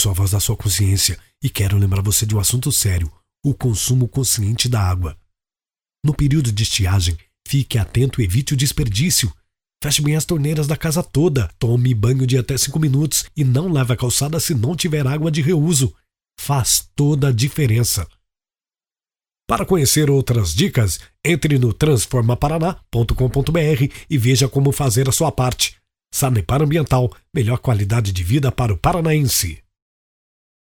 sou a voz da sua consciência e quero lembrar você de um assunto sério: o consumo consciente da água. No período de estiagem, fique atento e evite o desperdício. Feche bem as torneiras da casa toda, tome banho de até 5 minutos e não lave a calçada se não tiver água de reuso. Faz toda a diferença. Para conhecer outras dicas, entre no transformaparaná.com.br e veja como fazer a sua parte. Sanepar Ambiental, melhor qualidade de vida para o paranaense.